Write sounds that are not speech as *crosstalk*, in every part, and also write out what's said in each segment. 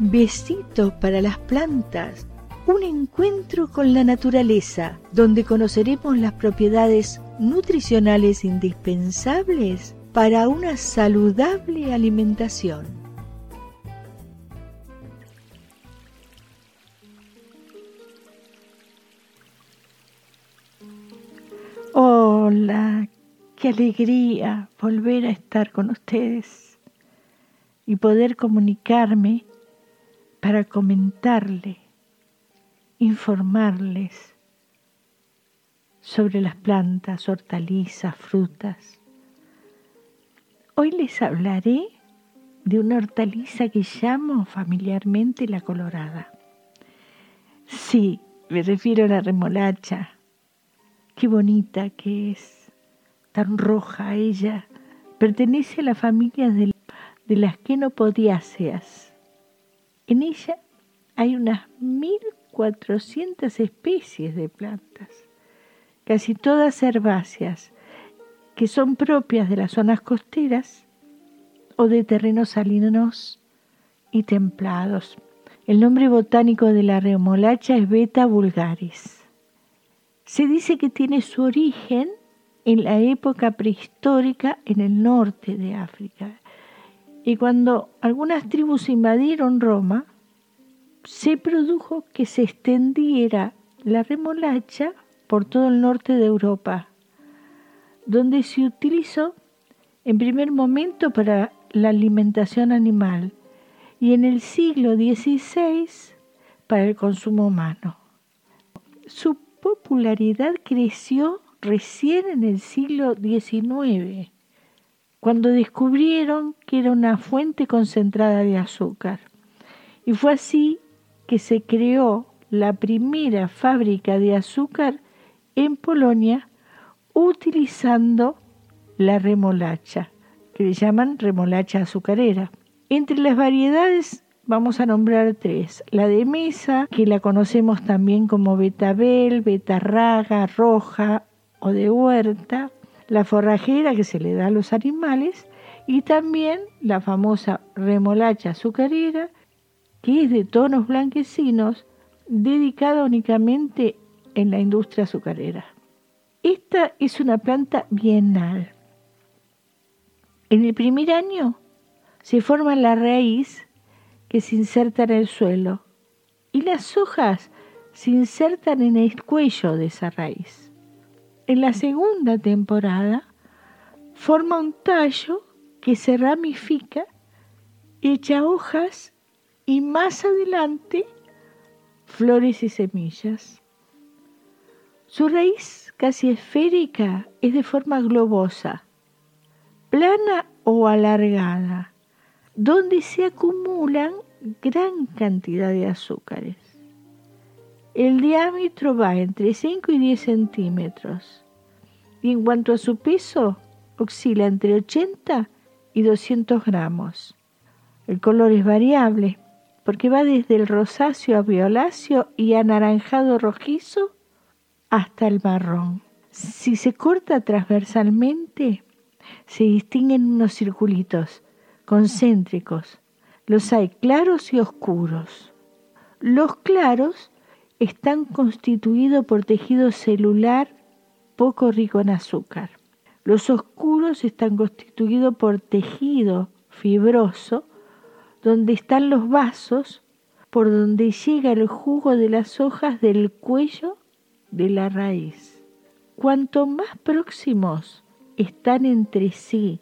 Besitos para las plantas. Un encuentro con la naturaleza, donde conoceremos las propiedades nutricionales indispensables para una saludable alimentación. Hola, qué alegría volver a estar con ustedes y poder comunicarme para comentarle, informarles sobre las plantas, hortalizas, frutas. Hoy les hablaré de una hortaliza que llamo familiarmente la colorada. Sí, me refiero a la remolacha. Qué bonita que es, tan roja ella. Pertenece a la familia de, las que no. En ella hay unas 1.400 especies de plantas casi todas herbáceas, que son propias de las zonas costeras o de terrenos salinos y templados. El nombre botánico de la remolacha es Beta vulgaris. Se dice que tiene su origen en la época prehistórica en el norte de África. Y cuando algunas tribus invadieron Roma, se produjo que se extendiera la remolacha por todo el norte de Europa, donde se utilizó en primer momento para la alimentación animal y en el siglo XVI para el consumo humano. Su popularidad creció recién en el siglo XIX, cuando descubrieron que era una fuente concentrada de azúcar. Y fue así que se creó la primera fábrica de azúcar en Polonia utilizando la remolacha, que le llaman remolacha azucarera. Entre las variedades vamos a nombrar tres. La de mesa, que la conocemos también como betabel, betarraga, roja o de huerta. La forrajera, que se le da a los animales. Y también la famosa remolacha azucarera, que es de tonos blanquecinos, dedicada únicamente en la industria azucarera. Esta es una planta bienal. En el primer año se forma la raíz que se inserta en el suelo y las hojas se insertan en el cuello de esa raíz. En la segunda temporada forma un tallo que se ramifica, echa hojas y más adelante flores y semillas. Su raíz casi esférica es de forma globosa, plana o alargada, donde se acumulan gran cantidad de azúcares. El diámetro va entre 5 y 10 centímetros y en cuanto a su peso oscila entre 80 y 200 gramos. El color es variable porque va desde el rosáceo a violáceo y anaranjado rojizo hasta el marrón. Si se corta transversalmente, se distinguen unos circulitos concéntricos. Los hay claros y oscuros. Los claros están constituidos por tejido celular poco rico en azúcar. Los oscuros están constituidos por tejido fibroso, donde están los vasos por donde llega el jugo de las hojas del cuello de la raíz. Cuanto más próximos están entre sí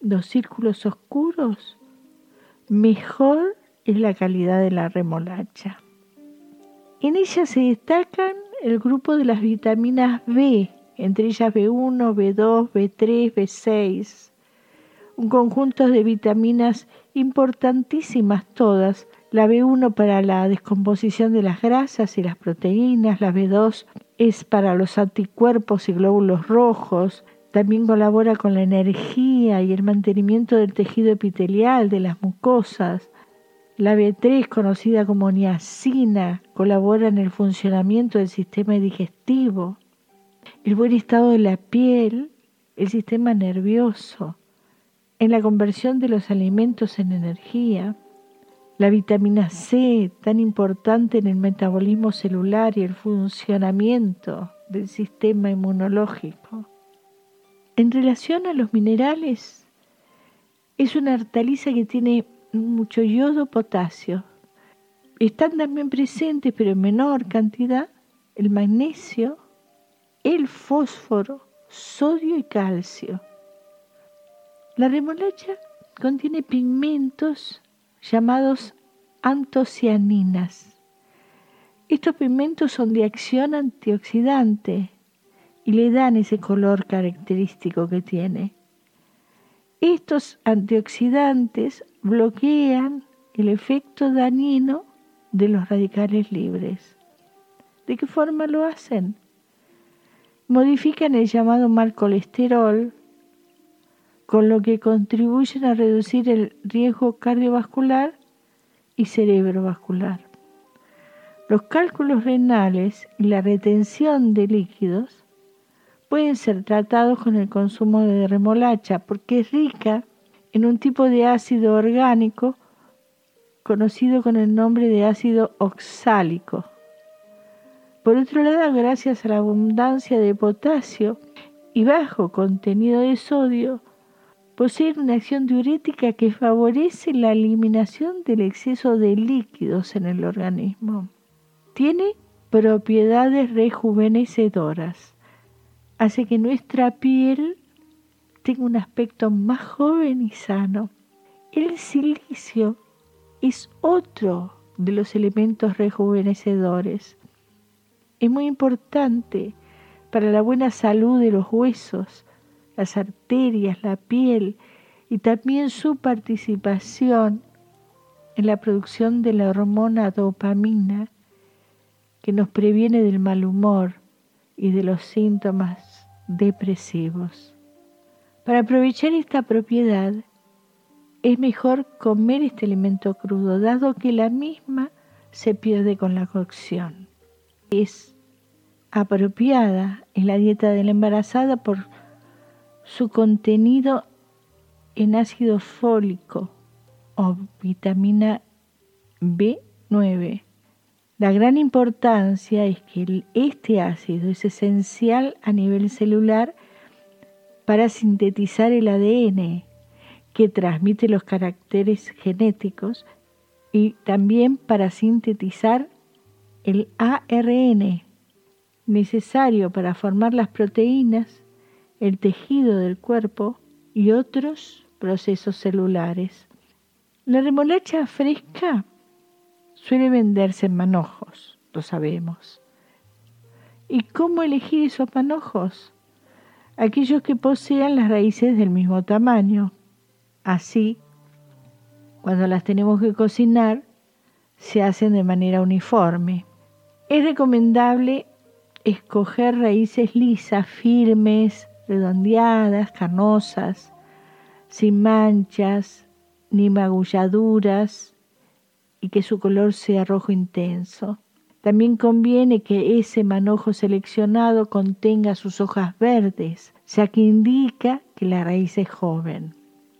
los círculos oscuros, mejor es la calidad de la remolacha. En ella se destacan el grupo de las vitaminas B, entre ellas B1, B2, B3, B6, un conjunto de vitaminas importantísimas todas la B1 para la descomposición de las grasas y las proteínas, la B2 es para los anticuerpos y glóbulos rojos, también colabora con la energía y el mantenimiento del tejido epitelial de las mucosas. La B3, conocida como niacina, colabora en el funcionamiento del sistema digestivo, el buen estado de la piel, el sistema nervioso, en la conversión de los alimentos en energía, La vitamina C, tan importante en el metabolismo celular y el funcionamiento del sistema inmunológico. En relación a los minerales, es una hortaliza que tiene mucho yodo, potasio. Están también presentes, pero en menor cantidad, el magnesio, el fósforo, sodio y calcio. La remolacha contiene pigmentos llamados antocianinas. Estos pigmentos son de acción antioxidante y le dan ese color característico que tiene. Estos antioxidantes bloquean el efecto dañino de los radicales libres. ¿De qué forma lo hacen? Modifican el llamado mal colesterol, con lo que contribuyen a reducir el riesgo cardiovascular y cerebrovascular. Los cálculos renales y la retención de líquidos pueden ser tratados con el consumo de remolacha porque es rica en un tipo de ácido orgánico conocido con el nombre de ácido oxálico. Por otro lado, gracias a la abundancia de potasio y bajo contenido de sodio, posee una acción diurética que favorece la eliminación del exceso de líquidos en el organismo. Tiene propiedades rejuvenecedoras, hace que nuestra piel tenga un aspecto más joven y sano. El silicio es otro de los elementos rejuvenecedores. Es muy importante para la buena salud de los huesos, las arterias, la piel y también su participación en la producción de la hormona dopamina que nos previene del mal humor y de los síntomas depresivos. Para aprovechar esta propiedad es mejor comer este alimento crudo, dado que la misma se pierde con la cocción. Es apropiada en la dieta de la embarazada por su contenido en ácido fólico o vitamina B9. La gran importancia es que este ácido es esencial a nivel celular para sintetizar el ADN que transmite los caracteres genéticos y también para sintetizar el ARN necesario para formar las proteínas el tejido del cuerpo y otros procesos celulares. La remolacha fresca suele venderse en manojos, lo sabemos. ¿Y cómo elegir esos manojos? Aquellos que posean las raíces del mismo tamaño. Así, cuando las tenemos que cocinar, se hacen de manera uniforme. Es recomendable escoger raíces lisas, firmes, redondeadas, carnosas, sin manchas ni magulladuras y que su color sea rojo intenso. También conviene que ese manojo seleccionado contenga sus hojas verdes, ya que indica que la raíz es joven.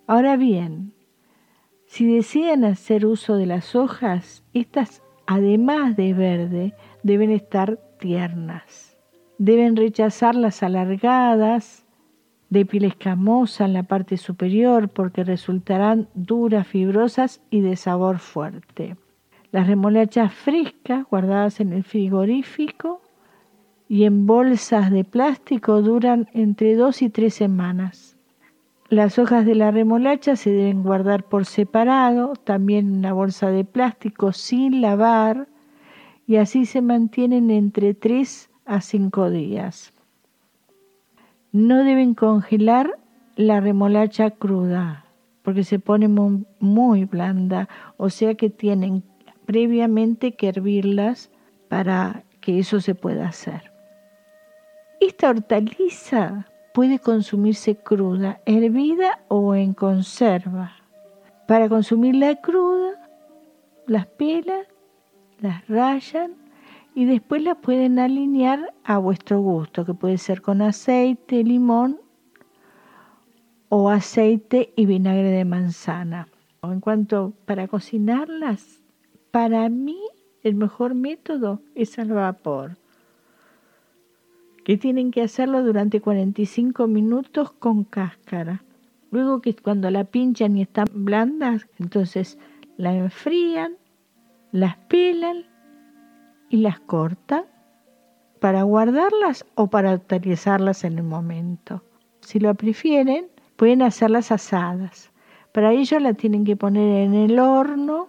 Ahora bien, si desean hacer uso de las hojas, estas, además de verde, deben estar tiernas. Deben rechazar las alargadas, de piel escamosa en la parte superior porque resultarán duras, fibrosas y de sabor fuerte. Las remolachas frescas guardadas en el frigorífico y en bolsas de plástico duran entre dos y tres semanas. Las hojas de la remolacha se deben guardar por separado, también en una bolsa de plástico sin lavar, y así se mantienen entre tres a cinco días. No deben congelar la remolacha cruda porque se pone muy, blanda, o sea que tienen previamente que hervirlas para que eso se pueda hacer. Esta hortaliza puede consumirse cruda, hervida o en conserva. Para consumirla cruda, las pelas, las rayan y después la pueden alinear a vuestro gusto, que puede ser con aceite, limón o aceite y vinagre de manzana. En cuanto para cocinarlas, para mí el mejor método es al vapor, que tienen que hacerlo durante 45 minutos con cáscara. Luego que cuando la pinchan y están blandas, entonces la enfrían, las pelan y las cortan para guardarlas o para utilizarlas en el momento. Si lo prefieren, pueden hacerlas asadas. Para ello la tienen que poner en el horno,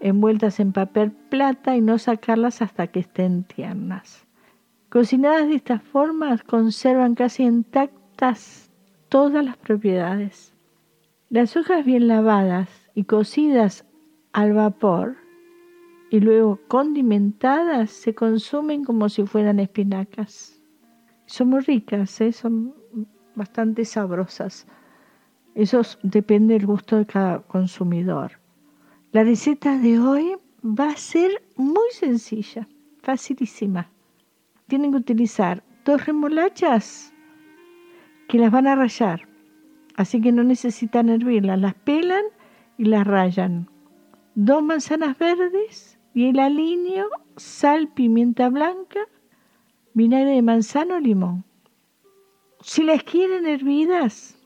envueltas en papel plata y no sacarlas hasta que estén tiernas. Cocinadas de esta forma conservan casi intactas todas las propiedades. Las hojas bien lavadas y cocidas al vapor y luego condimentadas se consumen como si fueran espinacas. Son muy ricas, ¿eh? son bastante sabrosas. Eso depende del gusto de cada consumidor. La receta de hoy va a ser muy sencilla, facilísima. Tienen que utilizar dos remolachas que las van a rayar, así que no necesitan hervirlas, las pelan y las rayan. Dos manzanas verdes y el aliño, sal, pimienta blanca, vinagre de manzano, limón. Si las quieren hervidas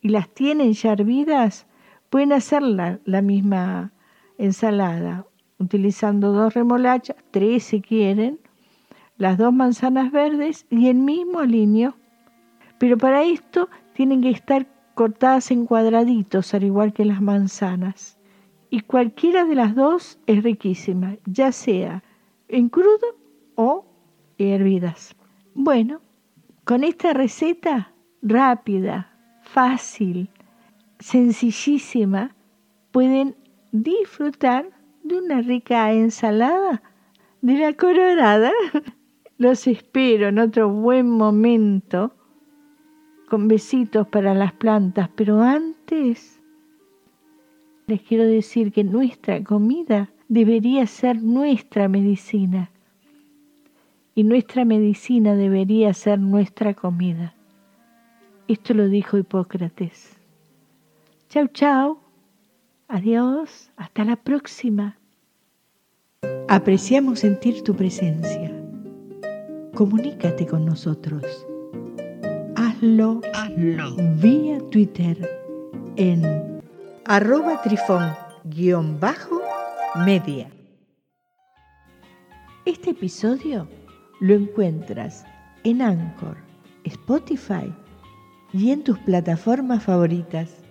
y las tienen ya hervidas, pueden hacer la, la misma ensalada utilizando dos remolachas, tres si quieren, las dos manzanas verdes y el mismo aliño. Pero para esto tienen que estar cortadas en cuadraditos, al igual que las manzanas y cualquiera de las dos es riquísima, ya sea en crudo o hervidas. Bueno, con esta receta rápida, fácil, sencillísima, pueden disfrutar de una rica ensalada de la colorada. *laughs* Los espero en otro buen momento con besitos para las plantas, pero antes les quiero decir que nuestra comida debería ser nuestra medicina y nuestra medicina debería ser nuestra comida. Esto lo dijo Hipócrates. Chau, chau. Adiós. Hasta la próxima. Apreciamos sentir tu presencia. Comunícate con nosotros. Hazlo, Hazlo. vía Twitter en arroba trifón guion bajo media. Este episodio lo encuentras en Anchor, Spotify y en tus plataformas favoritas.